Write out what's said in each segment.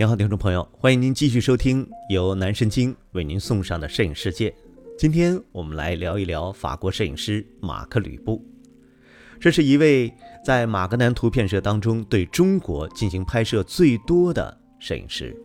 您好，听众朋友，欢迎您继续收听由南神经为您送上的摄影世界。今天我们来聊一聊法国摄影师马克·吕布。这是一位在马格南图片社当中对中国进行拍摄最多的摄影师。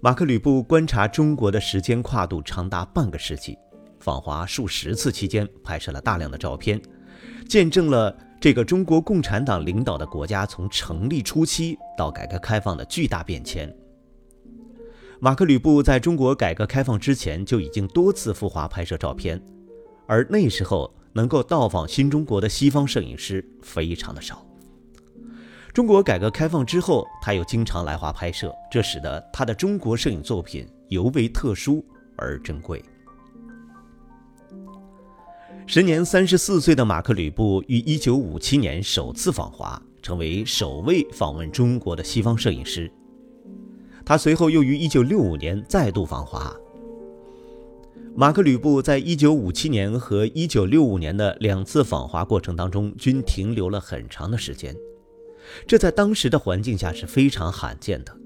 马克·吕布观察中国的时间跨度长达半个世纪，访华数十次期间拍摄了大量的照片，见证了。这个中国共产党领导的国家从成立初期到改革开放的巨大变迁。马克·吕布在中国改革开放之前就已经多次赴华拍摄照片，而那时候能够到访新中国的西方摄影师非常的少。中国改革开放之后，他又经常来华拍摄，这使得他的中国摄影作品尤为特殊而珍贵。时年三十四岁的马克·吕布于一九五七年首次访华，成为首位访问中国的西方摄影师。他随后又于一九六五年再度访华。马克·吕布在一九五七年和一九六五年的两次访华过程当中，均停留了很长的时间，这在当时的环境下是非常罕见的。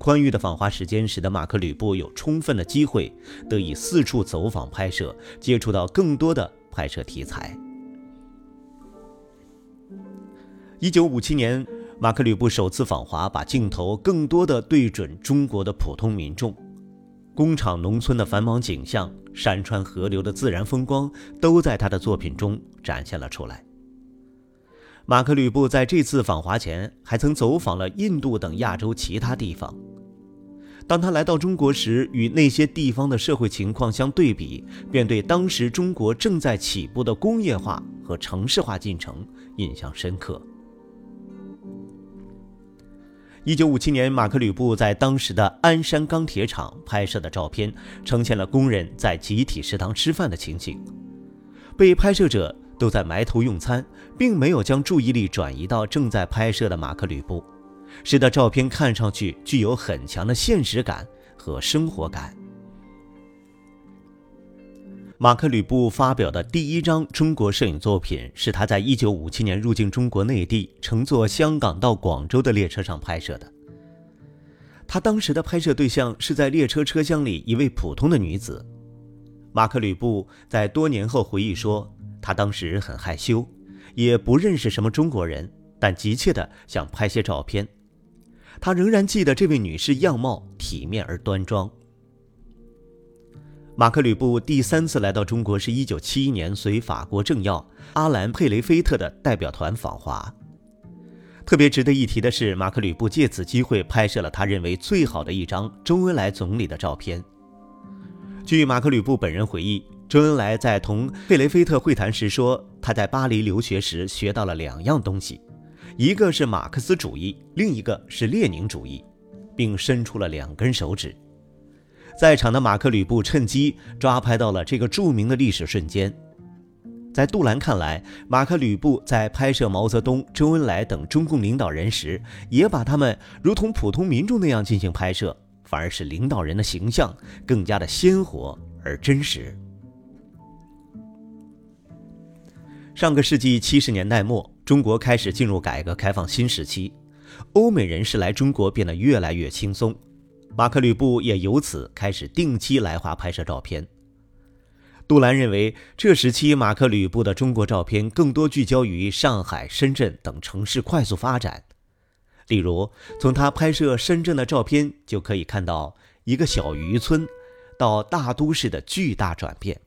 宽裕的访华时间使得马克·吕布有充分的机会得以四处走访拍摄，接触到更多的拍摄题材。一九五七年，马克·吕布首次访华，把镜头更多的对准中国的普通民众，工厂、农村的繁忙景象、山川河流的自然风光，都在他的作品中展现了出来。马克·吕布在这次访华前，还曾走访了印度等亚洲其他地方。当他来到中国时，与那些地方的社会情况相对比，便对当时中国正在起步的工业化和城市化进程印象深刻。一九五七年，马克·吕布在当时的鞍山钢铁厂拍摄的照片，呈现了工人在集体食堂吃饭的情景。被拍摄者都在埋头用餐，并没有将注意力转移到正在拍摄的马克·吕布。使得照片看上去具有很强的现实感和生活感。马克·吕布发表的第一张中国摄影作品是他在1957年入境中国内地，乘坐香港到广州的列车上拍摄的。他当时的拍摄对象是在列车车厢里一位普通的女子。马克·吕布在多年后回忆说，他当时很害羞，也不认识什么中国人，但急切地想拍些照片。他仍然记得这位女士样貌体面而端庄。马克·吕布第三次来到中国是一九七一年，随法国政要阿兰·佩雷菲特的代表团访华。特别值得一提的是，马克·吕布借此机会拍摄了他认为最好的一张周恩来总理的照片。据马克·吕布本人回忆，周恩来在同佩雷菲特会谈时说，他在巴黎留学时学到了两样东西。一个是马克思主义，另一个是列宁主义，并伸出了两根手指。在场的马克·吕布趁机抓拍到了这个著名的历史瞬间。在杜兰看来，马克·吕布在拍摄毛泽东、周恩来等中共领导人时，也把他们如同普通民众那样进行拍摄，反而使领导人的形象更加的鲜活而真实。上个世纪七十年代末。中国开始进入改革开放新时期，欧美人士来中国变得越来越轻松，马克·吕布也由此开始定期来华拍摄照片。杜兰认为，这时期马克·吕布的中国照片更多聚焦于上海、深圳等城市快速发展。例如，从他拍摄深圳的照片就可以看到一个小渔村到大都市的巨大转变。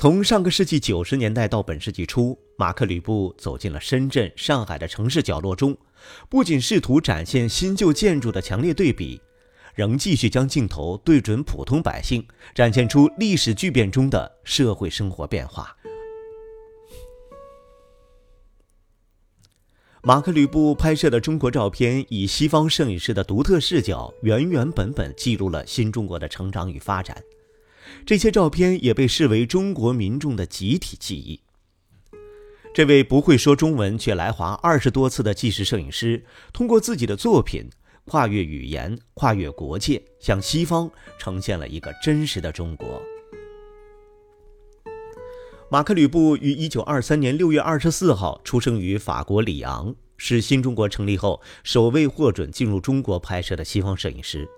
从上个世纪九十年代到本世纪初，马克·吕布走进了深圳、上海的城市角落中，不仅试图展现新旧建筑的强烈对比，仍继续将镜头对准普通百姓，展现出历史巨变中的社会生活变化。马克·吕布拍摄的中国照片，以西方摄影师的独特视角，原原本本记录了新中国的成长与发展。这些照片也被视为中国民众的集体记忆。这位不会说中文却来华二十多次的纪实摄影师，通过自己的作品跨越语言、跨越国界，向西方呈现了一个真实的中国。马克·吕布于一九二三年六月二十四号出生于法国里昂，是新中国成立后首位获准进入中国拍摄的西方摄影师。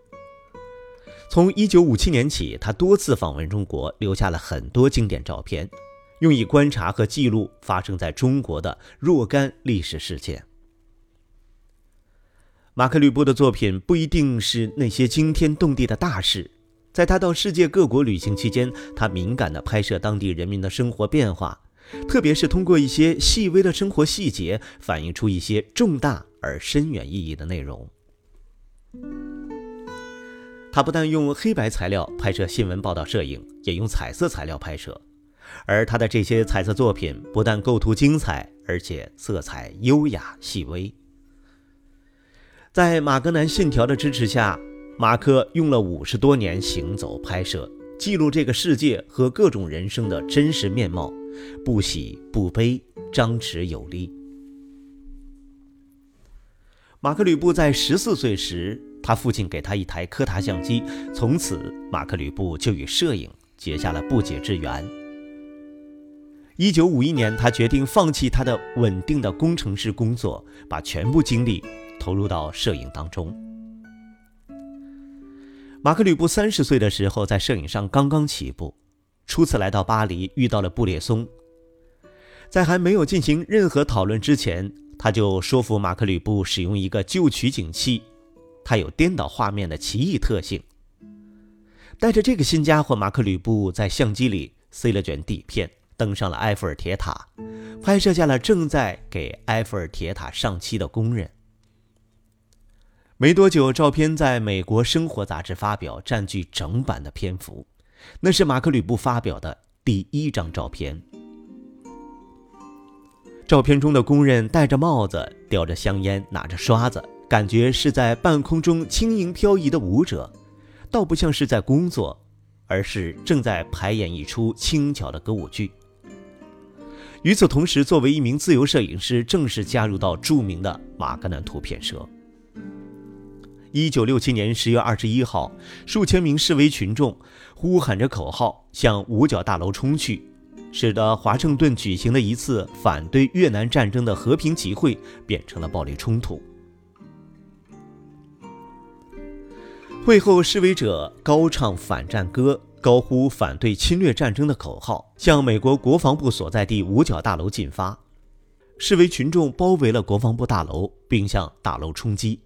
从1957年起，他多次访问中国，留下了很多经典照片，用以观察和记录发生在中国的若干历史事件。马克·吕布的作品不一定是那些惊天动地的大事。在他到世界各国旅行期间，他敏感地拍摄当地人民的生活变化，特别是通过一些细微的生活细节，反映出一些重大而深远意义的内容。他不但用黑白材料拍摄新闻报道摄影，也用彩色材料拍摄，而他的这些彩色作品不但构图精彩，而且色彩优雅细微。在马格南信条的支持下。马克用了五十多年行走拍摄，记录这个世界和各种人生的真实面貌，不喜不悲，张弛有力。马克·吕布在十四岁时，他父亲给他一台柯达相机，从此马克·吕布就与摄影结下了不解之缘。一九五一年，他决定放弃他的稳定的工程师工作，把全部精力投入到摄影当中。马克·吕布三十岁的时候，在摄影上刚刚起步，初次来到巴黎，遇到了布列松。在还没有进行任何讨论之前，他就说服马克·吕布使用一个旧取景器，还有颠倒画面的奇异特性。带着这个新家伙，马克·吕布在相机里塞了卷底片，登上了埃菲尔铁塔，拍摄下了正在给埃菲尔铁塔上漆的工人。没多久，照片在美国生活杂志发表，占据整版的篇幅。那是马克·吕布发表的第一张照片。照片中的工人戴着帽子，叼着香烟，拿着刷子，感觉是在半空中轻盈飘逸的舞者，倒不像是在工作，而是正在排演一出轻巧的歌舞剧。与此同时，作为一名自由摄影师，正式加入到著名的马格南图片社。一九六七年十月二十一号，数千名示威群众呼喊着口号向五角大楼冲去，使得华盛顿举行的一次反对越南战争的和平集会变成了暴力冲突。会后，示威者高唱反战歌，高呼反对侵略战争的口号，向美国国防部所在地五角大楼进发。示威群众包围了国防部大楼，并向大楼冲击。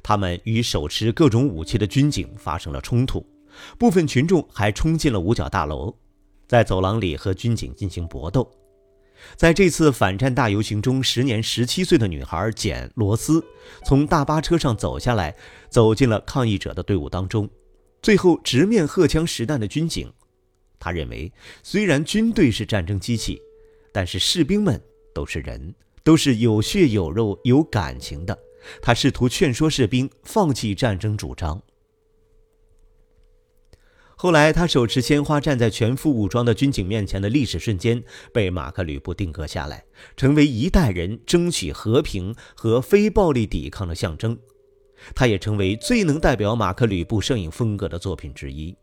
他们与手持各种武器的军警发生了冲突，部分群众还冲进了五角大楼，在走廊里和军警进行搏斗。在这次反战大游行中，时年十七岁的女孩简·罗斯从大巴车上走下来，走进了抗议者的队伍当中，最后直面荷枪实弹的军警。他认为，虽然军队是战争机器，但是士兵们都是人，都是有血有肉、有感情的。他试图劝说士兵放弃战争主张。后来，他手持鲜花站在全副武装的军警面前的历史瞬间，被马克·吕布定格下来，成为一代人争取和平和非暴力抵抗的象征。他也成为最能代表马克·吕布摄影风格的作品之一。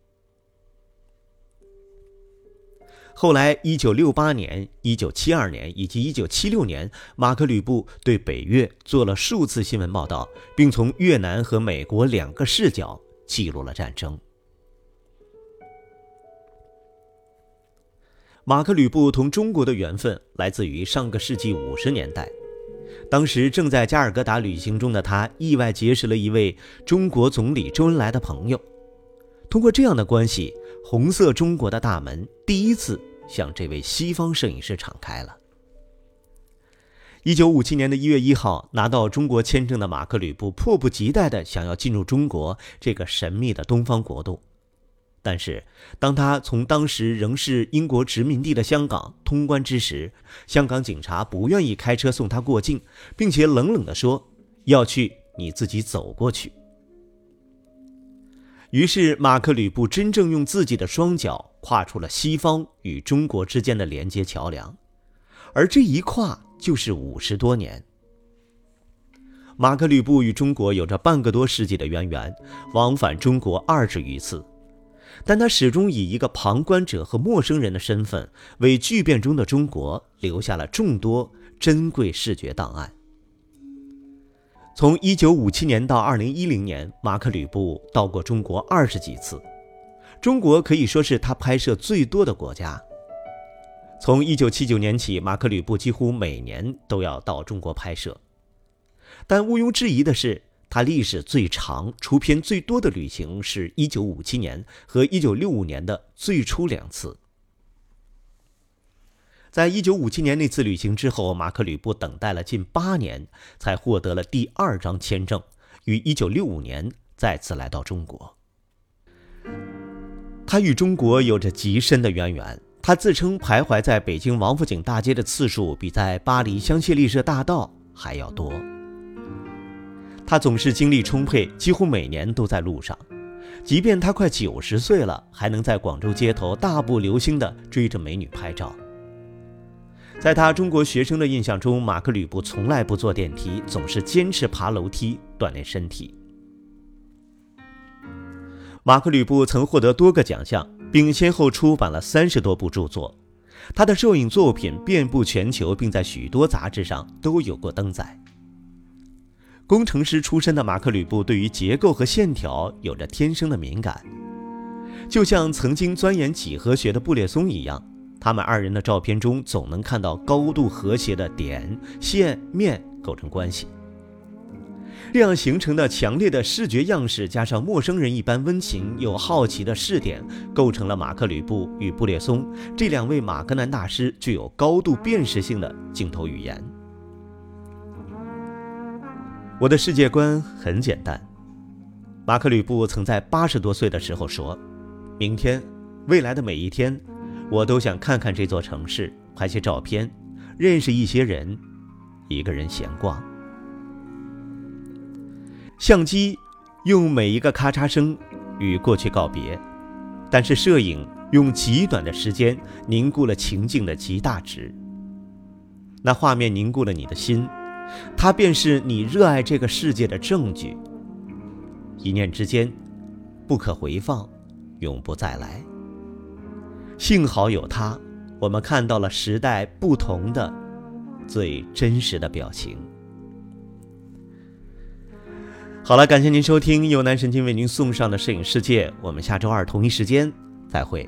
后来，1968年、1972年以及1976年，马克·吕布对北越做了数次新闻报道，并从越南和美国两个视角记录了战争。马克·吕布同中国的缘分来自于上个世纪五十年代，当时正在加尔各答旅行中的他，意外结识了一位中国总理周恩来的朋友，通过这样的关系，红色中国的大门第一次。向这位西方摄影师敞开了。一九五七年的一月一号，拿到中国签证的马克·吕布迫不及待地想要进入中国这个神秘的东方国度。但是，当他从当时仍是英国殖民地的香港通关之时，香港警察不愿意开车送他过境，并且冷冷地说：“要去你自己走过去。”于是，马克·吕布真正用自己的双脚跨出了西方与中国之间的连接桥梁，而这一跨就是五十多年。马克·吕布与中国有着半个多世纪的渊源，往返中国二十余次，但他始终以一个旁观者和陌生人的身份，为巨变中的中国留下了众多珍贵视觉档案。从1957年到2010年，马克·吕布到过中国二十几次，中国可以说是他拍摄最多的国家。从1979年起，马克·吕布几乎每年都要到中国拍摄，但毋庸置疑的是，他历史最长、出片最多的旅行是1957年和1965年的最初两次。在一九五七年那次旅行之后，马克·吕布等待了近八年，才获得了第二张签证，于一九六五年再次来到中国。他与中国有着极深的渊源。他自称徘徊在北京王府井大街的次数比在巴黎香榭丽舍大道还要多。他总是精力充沛，几乎每年都在路上，即便他快九十岁了，还能在广州街头大步流星地追着美女拍照。在他中国学生的印象中，马克·吕布从来不坐电梯，总是坚持爬楼梯锻炼身体。马克·吕布曾获得多个奖项，并先后出版了三十多部著作，他的摄影作品遍布全球，并在许多杂志上都有过登载。工程师出身的马克·吕布对于结构和线条有着天生的敏感，就像曾经钻研几何学的布列松一样。他们二人的照片中总能看到高度和谐的点、线、面构成关系，这样形成的强烈的视觉样式，加上陌生人一般温情又好奇的视点，构成了马克·吕布与布列松这两位马格南大师具有高度辨识性的镜头语言。我的世界观很简单，马克·吕布曾在八十多岁的时候说：“明天，未来的每一天。”我都想看看这座城市，拍些照片，认识一些人，一个人闲逛。相机用每一个咔嚓声与过去告别，但是摄影用极短的时间凝固了情境的极大值。那画面凝固了你的心，它便是你热爱这个世界的证据。一念之间，不可回放，永不再来。幸好有它，我们看到了时代不同的、最真实的表情。好了，感谢您收听由南神经为您送上的摄影世界，我们下周二同一时间再会。